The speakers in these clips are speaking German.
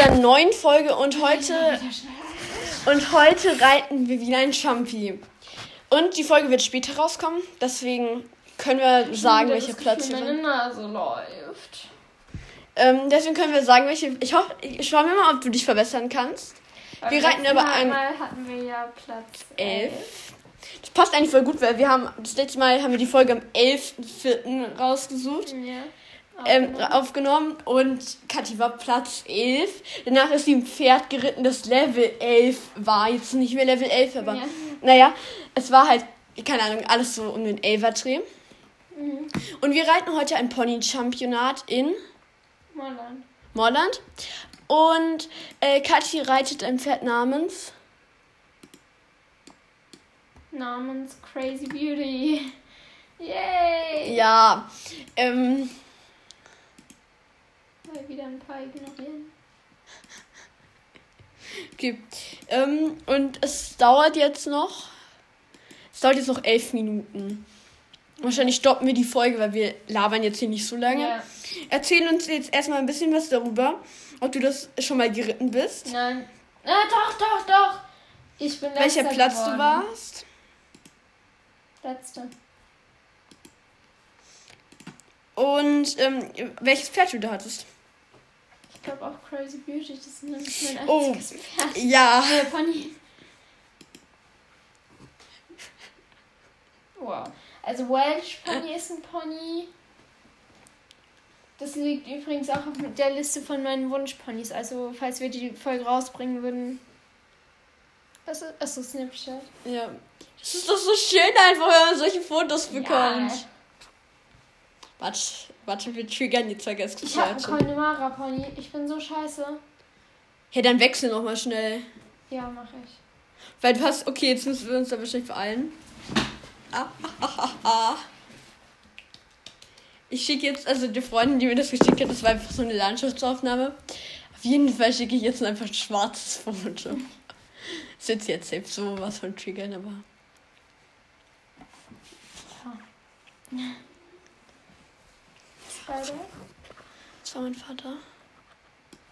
einer neuen Folge und heute und heute reiten wir wieder ein Champi. Und die Folge wird später rauskommen, deswegen können wir sagen, welcher Platz wir Meine Nase läuft. Ähm, deswegen können wir sagen, welche. Ich hoffe, ich schaue mir mal, ob du dich verbessern kannst. Beim wir reiten aber ein Mal hatten wir ja Platz 11. 11. Das passt eigentlich voll gut, weil wir haben das letzte Mal haben wir die Folge am 11.04. rausgesucht. Ja. Ähm, aufgenommen und Kathi war Platz 11. Danach ist sie im Pferd geritten, das Level 11 war. Jetzt nicht mehr Level 11, aber Ja. naja, es war halt, keine Ahnung, alles so um den 11er Dreh. Mhm. Und wir reiten heute ein Pony-Championat in Molland. Morland. Und äh, Kathi reitet ein Pferd namens. Namens Crazy Beauty. Yay! Ja, ähm, Mal wieder ein paar ignorieren. okay. Ähm, und es dauert jetzt noch. Es dauert jetzt noch elf Minuten. Wahrscheinlich stoppen wir die Folge, weil wir labern jetzt hier nicht so lange. Ja. Erzähl uns jetzt erstmal ein bisschen was darüber, ob du das schon mal geritten bist. Nein. Ah, doch, doch, doch. Ich bin Welcher Platz geworden. du warst. Letzter. Und ähm, welches Pferd du da hattest. Ich glaube auch Crazy Beauty. Das ist nämlich mein Oh. einziges Pferd. Ja. Äh, Pony. Wow. Also Welsh Pony ist ein Pony. Das liegt übrigens auch auf der Liste von meinen Wunschponys. Also falls wir die Folge rausbringen würden. Was ist, achso, Snapchat. Ja. Das ist doch so schön einfach, wenn man solche Fotos bekommt. Ja. Warte, warte, wir triggern jetzt vergessen. Ich habe einen Connemara Pony. Ich bin so scheiße. Hey, dann wechsel noch mal schnell. Ja, mache ich. Weil du hast, okay, jetzt müssen wir uns da wahrscheinlich beeilen. Ah, ah, ah, ah. Ich schicke jetzt, also die Freundin, die mir das geschickt hat, das war einfach so eine Landschaftsaufnahme. Auf jeden Fall schicke ich jetzt einfach ein schwarzes Foto. Ist jetzt jetzt selbst so was von Triggern, aber. Beide? Das war mein Vater.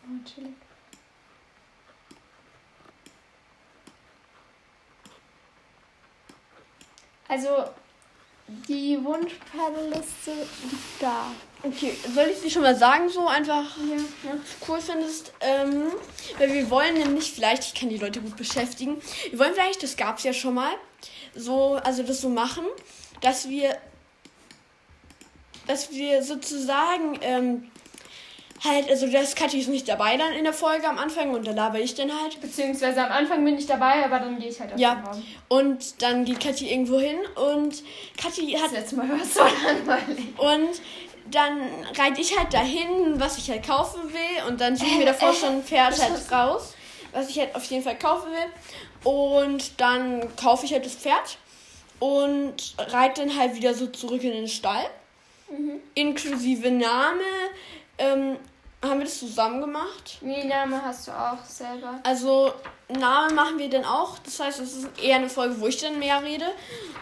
Oh, chillig. Also, die Wunschpferdliste liegt da. Okay, soll ich sie schon mal sagen, so einfach Ja. ja. cool findest? Ähm, weil wir wollen nämlich vielleicht, ich kann die Leute gut beschäftigen, wir wollen vielleicht, das gab es ja schon mal, so, also das so machen, dass wir, dass wir sozusagen, ähm, halt, also das Kathi ist nicht dabei dann in der Folge am Anfang und da laber ich dann halt. Beziehungsweise am Anfang bin ich dabei, aber dann gehe ich halt auf Ja. den Raum. Und dann geht Kathi irgendwo hin und Kathi Das hat letzte Mal war es so langweilig. Und dann reite ich halt dahin, was ich halt kaufen will. Und dann suche ich mir davor schon ein Pferd halt raus, was ich halt auf jeden Fall kaufen will. Und dann kaufe ich halt das Pferd und reite dann halt wieder so zurück in den Stall. Inklusive Name. Ähm, haben wir das zusammen gemacht? Nee, Name hast du auch selber. Also Name machen wir dann auch. Das heißt, es ist eher eine Folge, wo ich dann mehr rede.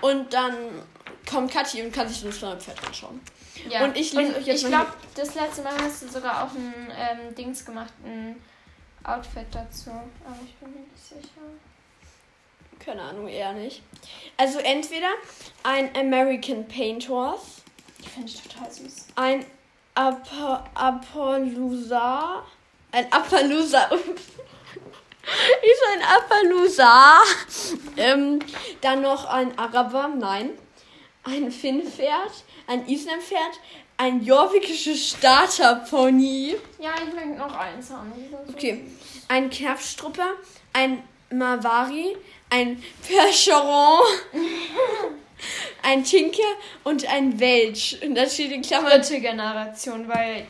Und dann kommt Kathi und kann sich das Pferd anschauen. Ja. Und ich lese euch jetzt Ich glaube, das letzte Mal hast du sogar auch ein ähm, Dings gemacht, ein Outfit dazu. Aber ich bin mir nicht sicher. Keine Ahnung, eher nicht. Also entweder ein American Paint Horse, Die finde ich total süß. ein Apo Appaloosa, ein Appaloosa, ist ein Appaloosa, ähm, dann noch ein Araber, nein, ein Finnpferd, ein Islampferd, ein jorvikisches Starterpony, Ja, ich möchte noch eins haben. Okay. ein Kerfstrupper, ein Mavari, ein Percheron, ein Tinker und ein Welch. Und da steht in Klammern. Dritte Generation, weil.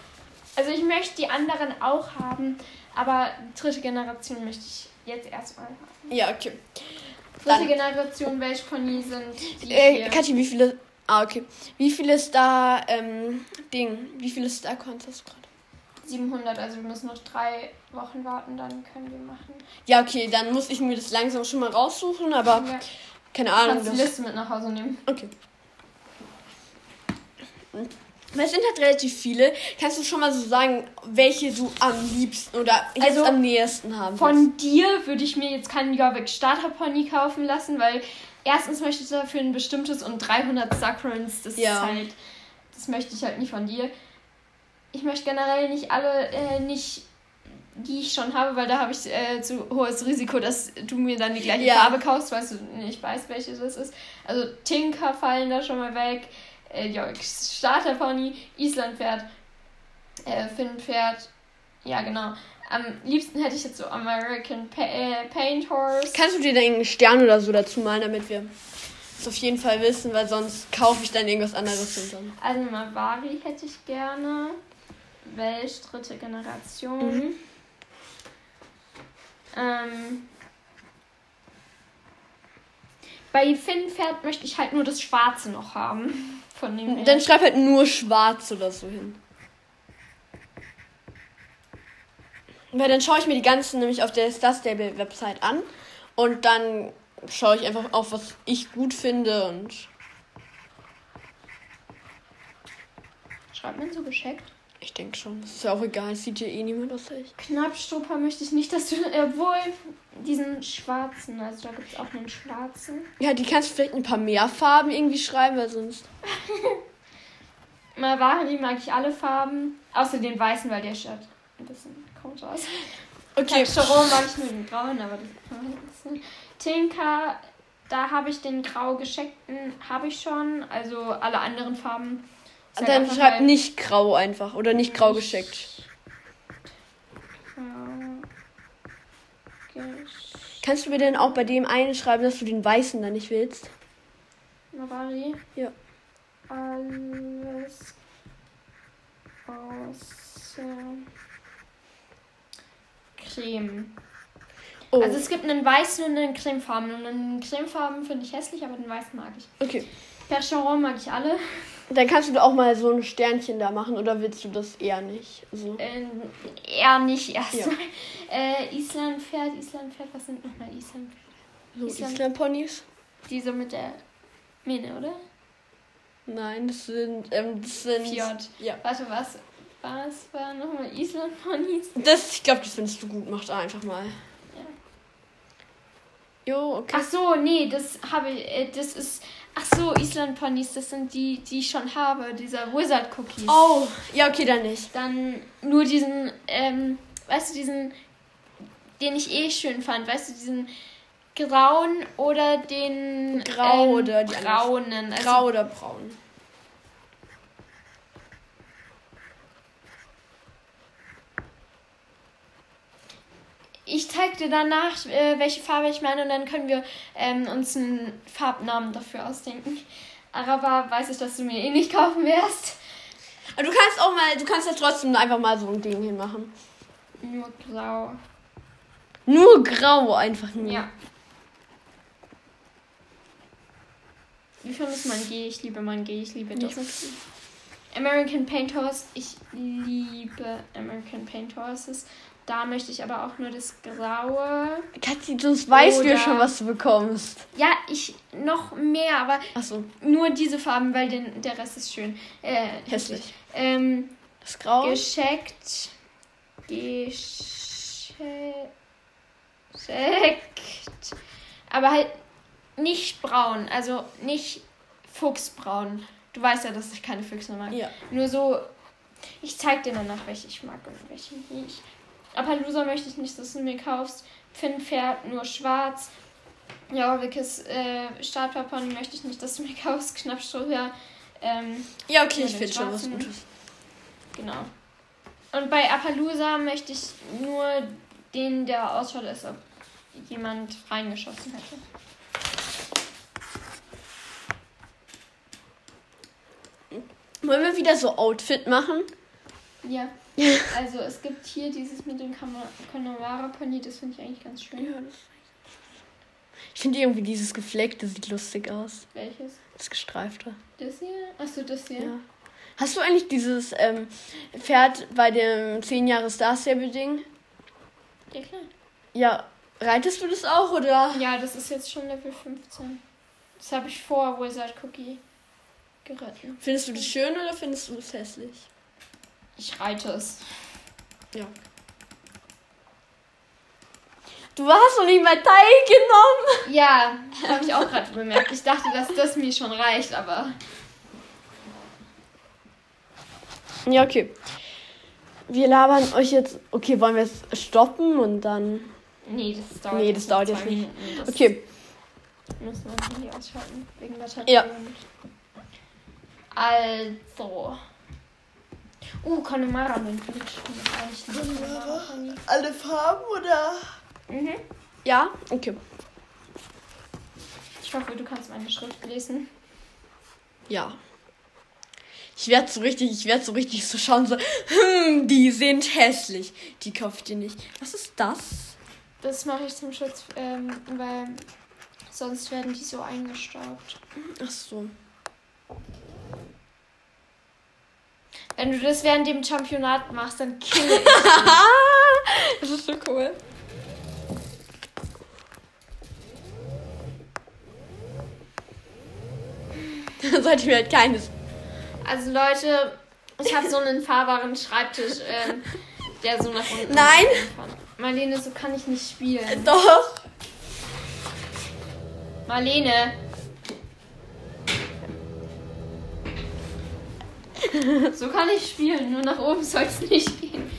Also ich möchte die anderen auch haben, aber dritte Generation möchte ich jetzt erstmal haben. Ja, okay. Dritte Dann- Generation Welsh Pony sind Äh. Kathi, wie viele. Ah, okay. Wie viele Star, ähm, Ding, wie viele Star Coins hast du gerade? 700, also wir müssen noch drei Wochen warten, dann können wir machen. Ja, okay, dann muss ich mir das langsam schon mal raussuchen, aber Ja, keine Ahnung. kannst die Liste mit nach Hause nehmen. okay. Es sind halt relativ viele. Kannst du schon mal so sagen, welche du am liebsten oder jetzt Also, am nächsten haben willst? Von dir würde ich mir jetzt keinen Jorvik Starter Pony kaufen lassen, weil erstens möchte ich dafür ein bestimmtes und 300 Saccharins, das Ja. ist halt, das möchte ich halt nicht von dir. Ich möchte generell nicht alle, äh, nicht die ich schon habe, weil da habe ich äh, zu hohes Risiko, dass du mir dann die gleiche Ja. Farbe kaufst, weil du nicht weißt, welche das ist. Also Tinker fallen da schon mal weg, äh, Pony, Islandpferd, äh, Finnpferd, ja genau. Am liebsten hätte ich jetzt so American pa äh, Paint Horse. Kannst du dir da irgendeinen Stern oder so dazu malen, damit wir es auf jeden Fall wissen, weil sonst kaufe ich dann irgendwas anderes und dann. Also Mavari hätte ich gerne. Welch, dritte Generation. Mhm. Ähm, bei Finnpferd möchte ich halt nur das Schwarze noch haben. Von dem. Dann schreib halt nur schwarz oder so hin. Weil dann schaue ich mir die ganzen nämlich auf der Star Stable Website an und dann schaue ich einfach auf, was ich gut finde und Schreibt man so gescheckt? Ich denke schon, ist ja auch egal, es sieht ja eh niemand außer ich. Knappstrupper möchte ich nicht, dass du. Obwohl, diesen schwarzen, also da gibt es auch einen schwarzen. Ja, die kannst du vielleicht ein paar mehr Farben irgendwie schreiben, weil sonst. Mavari mag ich alle Farben. Außer den weißen, weil der schaut ein bisschen komisch aus. Okay. Charon mag ich nur den grauen, aber das ist Tinker, da habe ich den grau gescheckten, habe ich schon. Also alle anderen Farben. Halt Dann schreib halt- nicht grau einfach oder nicht grau gescheckt. Grau Kannst du mir denn auch bei dem einen schreiben, dass du den weißen dann nicht willst? Mavari. Ja. Alles außer Creme. Oh, Also es gibt einen weißen und einen cremefarben. Und einen cremefarben finde ich hässlich, aber den weißen mag ich. okay. Percheron mag ich alle. Dann kannst du da auch mal so ein Sternchen da machen oder willst du das eher nicht? So. Ähm, eher nicht erst. Ja. Äh, Islandpferd, Islandpferd, was sind nochmal Island? So Island- Island-Ponys? Diese mit der Mähne, oder? Nein, das sind, ähm, das sind. Fjord. Ja. Warte, was? Was war nochmal Island-Ponys? Das, ich glaube, das findest du gut. Mach da einfach mal. Jo, okay. Ach so, nee, das habe ich, äh, das ist, ach so, Island-Ponys, das sind die, die ich schon habe, dieser Wizard-Cookies. Oh, ja, okay, dann nicht. Dann nur diesen, ähm, weißt du, diesen, den ich eh schön fand, weißt du, diesen grauen oder den Grau ähm, oder die braunen. Also, Grau oder braun. Ich zeig dir danach, äh, welche Farbe ich meine und dann können wir ähm, uns einen Farbnamen dafür ausdenken. Aber weiß ich, dass du mir eh nicht kaufen wirst. Aber du kannst auch mal, du kannst ja trotzdem einfach mal so ein Ding hinmachen. Nur grau. Nur grau einfach nur. Ja. Wie findest du mein G? Ich liebe mein G. Ich liebe das. American Paint Horse. Ich liebe American Paint Horses. Da möchte ich aber auch nur das Graue. Katzi, sonst weißt du ja schon, was du bekommst. Ja, ich noch mehr, aber Achso, nur diese Farben, weil den, der Rest ist schön. Äh, hässlich. Ähm, Das Grau. gescheckt. Gescheckt. Aber halt nicht braun. Also nicht fuchsbraun. Du weißt ja, dass ich keine Füchse mag. Ja. Nur so. Ich zeig dir danach, welche ich mag und welche nicht. Appaloosa möchte ich nicht, dass du mir kaufst. Finnpferd nur schwarz. Ja, Wickes äh, Startpapon möchte ich nicht, dass du mir kaufst. Knappströher. Ähm, Ja, okay, ich finde schon was. Gutes. Genau. Und bei Appaloosa möchte ich nur den, der ausschaut, als ob jemand reingeschossen hätte. Wollen wir wieder so Outfit machen? Ja. Also es gibt hier dieses mit dem Connemara Pony, das finde ich eigentlich ganz schön. Ja, ich finde irgendwie dieses Gefleckte sieht lustig aus. Welches? Das gestreifte. Das hier? Achso, das hier. Ja. Hast du eigentlich dieses ähm, Pferd bei dem 10 Jahre Star Stable Ding? Ja, klar. Ja, reitest du das auch oder? Ja, das ist jetzt schon Level 15. Das habe ich vor Wizard Cookie. geritten. Findest du das schön oder findest du es hässlich? Ich reite es. Ja. Du hast doch nicht mal teilgenommen. Ja, habe ich auch gerade bemerkt. Ich dachte, dass das mir schon reicht, aber. Ja, okay. Wir labern euch jetzt. Okay, wollen wir es stoppen und dann. Nee, das dauert, Nee, das noch dauert jetzt nicht. Minuten. Okay. Muss man Handy ausschalten. Wegen Batterie. Ja. Also. Uh, Connemara Pony. Alle Farben oder? Mhm. Ja, okay. Ich hoffe, du kannst meine Schrift lesen. Ja. Ich werde so richtig, ich werde so richtig so schauen, so, hm, die sind hässlich. Die kauft ihr nicht. Was ist das? Das mache ich zum Schutz, ähm, weil sonst werden die so eingestaubt. Ach so. Wenn du das während dem Championat machst, dann kill ich. das ist so cool. Dann sollte ich mir halt keines. Also Leute, ich habe so einen fahrbaren Schreibtisch, ähm, der so nach unten. Nein. kann. Marlene, so kann ich nicht spielen. Doch. Marlene. So kann ich spielen, nur nach oben soll es nicht gehen.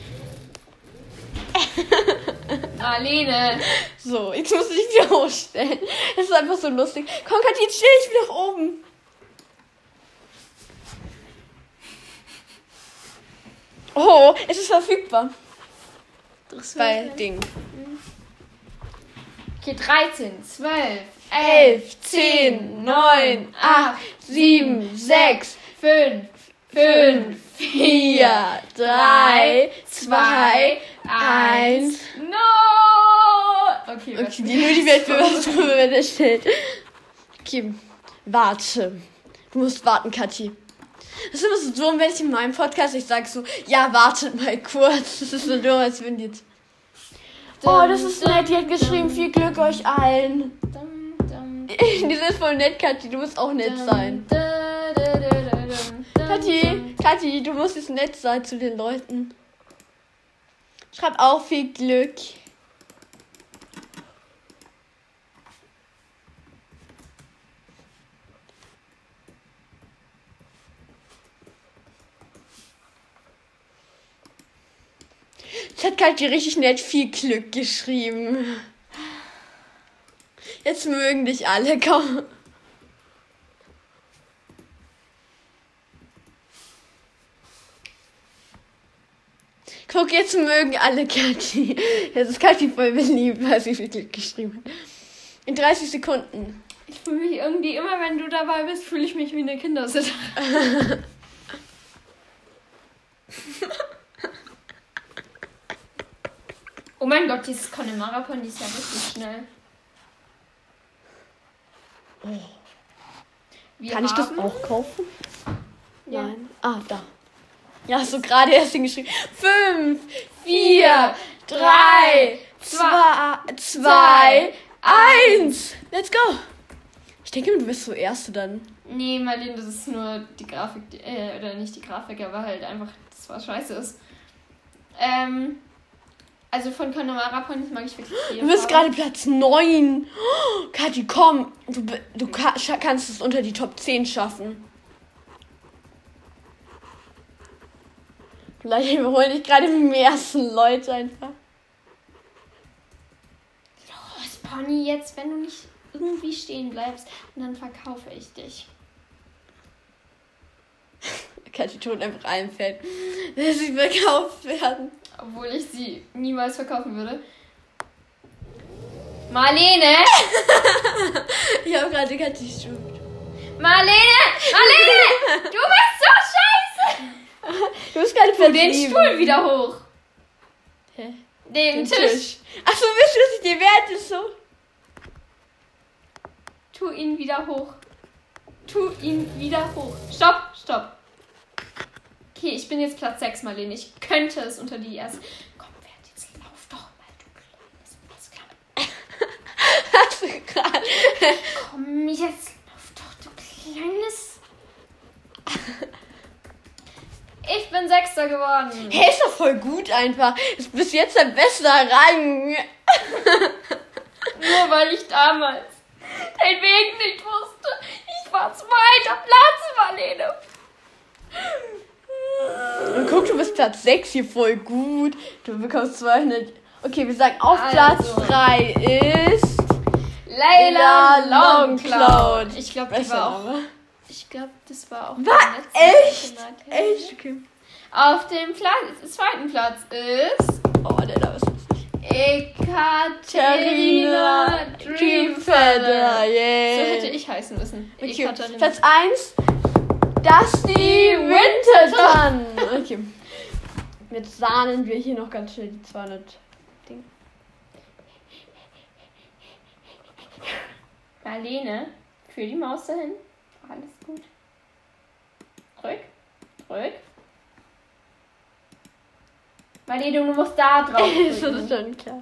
Marlene. So, jetzt muss ich wieder hochstellen. Das ist einfach so lustig. Komm, Kathi, jetzt stell dich wieder oben. Oh, es ist verfügbar. Bei Ding. Okay, 13, 12, 11, 10, 9, 8, 7, 6, 5, 5, 4, 3, 2, 1. No! Okay, Okay, die, nur die Weltbürger steht. Okay, warte. Du musst warten, Kathi. Das ist immer so dumm, wenn ich in meinem Podcast ich sage so, ja, wartet mal kurz. Das ist so dumm, als die jetzt. Oh, das ist nett, die hat geschrieben, viel Glück euch allen. Die sind voll nett, Kathi, du musst auch nett sein. Kathi. Kathi, du musst jetzt nett sein zu den Leuten. Schreib auch viel Glück. Jetzt hat Kathi richtig nett viel Glück geschrieben. Jetzt mögen dich alle, komm. Guck, jetzt mögen alle Kathi. Jetzt ist Kathi voll beliebt, weil sie viel Glück geschrieben hat. In 30 Sekunden. Ich fühle mich irgendwie immer, wenn du dabei bist, fühle ich mich wie eine Kindersitter. oh mein Gott, dieses Connemara Pony ist ja richtig schnell. Wir Kann ich das auch kaufen? Ja. Nein. Ah, da. Ja, hast du gerade erst hingeschrieben. Fünf, vier, drei, zwei, zwei, eins. Let's go. Ich denke, du bist so Erste dann. Nee, Marlene, das ist nur die Grafik, die- äh, oder nicht die Grafik, aber halt einfach, das was scheiße ist. Ähm, also von Connemara Ponys mag ich wirklich viel. Du bist gerade Platz 9. Oh, Kathi, komm. Du, du ka kannst es unter die Top 10 schaffen. Vielleicht überholen dich gerade die ersten Leute einfach. Los, Pony, jetzt, wenn du nicht irgendwie stehen bleibst, dann verkaufe ich dich. Kathi tut einfach allen Fällen, dass sie verkauft werden. Obwohl ich sie niemals verkaufen würde. Marlene! Ich habe gerade Kathi stimmt. Marlene! Marlene! Du bist so scheiße! Du bist gerade Tu den Stuhl wieder hoch. Hä? Den, Den Tisch. Tisch. Achso, wisst ihr, was ich dir wert ist so? Tu ihn wieder hoch. Tu ihn wieder hoch. Stopp, stopp. Okay, ich bin jetzt Platz 6, Marlene. Ich könnte es unter die erste. Komm, Wert, jetzt lauf doch mal, du kleines Mistklappe. Hast du gerade. Komm, jetzt lauf doch, du kleines. Meister geworden. Hey, ist doch voll gut einfach. Ist bis jetzt der beste Rang. Nur weil ich damals den Weg nicht wusste. Ich war zweiter Platz, Marlene. Und guck, du bist Platz 6 hier voll gut. Du bekommst 200. Okay, wir sagen auf Also. Platz 3 ist. Layla Longcloud. Ich glaube, die Besser war auch. Ich glaube, das war auch. War echt? Echt? Okay. Auf dem Platz, zweiten Platz ist Oh, der Name ist lustig. Ekaterina Dreamfeather. So yeah. hätte ich heißen müssen. Okay, Ekaterina. Platz 1. Dusty Winterton. Okay. Jetzt sahnen wir hier noch ganz schnell die 200 Dinge. Marlene, für die Maus dahin. Alles gut. Drück. Drück. Marlene, du musst da drauf das ist schon klar.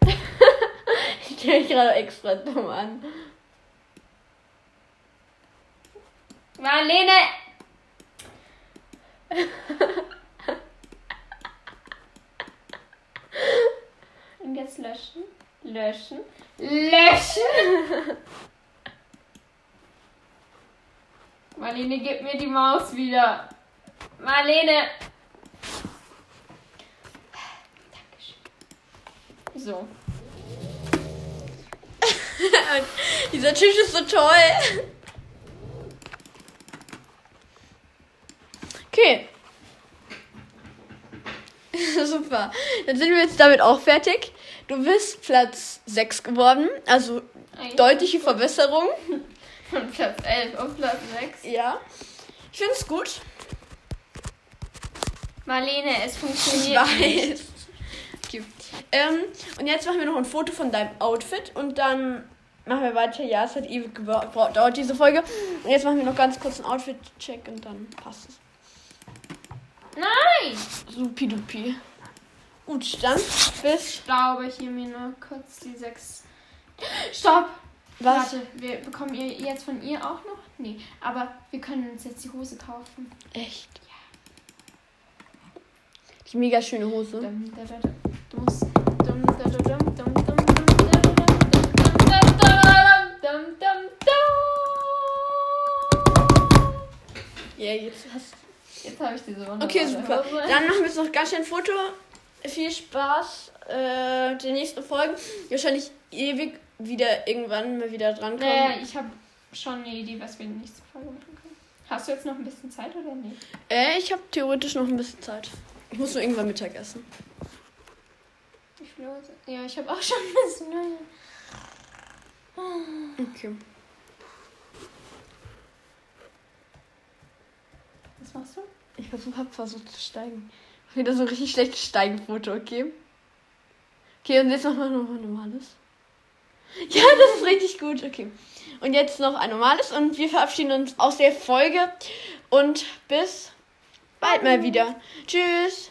ich stelle mich gerade extra dumm an. Marlene! Und jetzt löschen. Löschen. Löschen! Marlene, gib mir die Maus wieder. Marlene! Dankeschön. So. Dieser Tisch ist so toll. Okay. Super. Dann sind wir jetzt damit auch fertig. Du bist Platz 6 geworden. Also deutliche Verbesserung. Von Platz 11 auf Platz 6. Ja. Ich finde es gut. Marlene, es Ich funktioniert nicht. weiß. Okay. Ähm, und jetzt machen wir noch ein Foto von deinem Outfit und dann machen wir weiter. Ja, es hat ewig gebraucht, dauert diese Folge. Und jetzt machen wir noch ganz kurz einen Outfit-Check und dann passt es. Nein! Supidupi. Gut, dann bis. Staube hier mir nur kurz die 6. Stopp! Was? Warte, wir bekommen ihr jetzt von ihr auch noch? Nee, aber wir können uns jetzt die Hose kaufen. Echt? Die mega schöne Hose. Dum, da, da, da. Du musst. Dum, da, da. Ja, jetzt hast Jetzt habe ich diese wunderbare Okay, super. Hose. Dann machen wir jetzt noch ganz schnell ein Foto. Viel Spaß. Äh, die nächsten Folgen. Wahrscheinlich ewig wieder irgendwann mal wieder drankommen. Naja, ich habe schon eine Idee, was wir in der nächsten Folge machen können. Hast du jetzt noch ein bisschen Zeit oder nicht? Äh, ich habe theoretisch noch ein bisschen Zeit. Ich muss nur irgendwann Mittag essen. Es? Ja, ich habe auch schon ein bisschen. Okay. Was machst du? Ich versuch, hab versucht zu steigen. Wieder so ein richtig schlechtes Steigenfoto, okay? Okay, und jetzt machen wir noch ein normales. Ja, das ist richtig gut, okay. Und jetzt noch ein normales und wir verabschieden uns aus der Folge und bis bald mal wieder. Tschüss.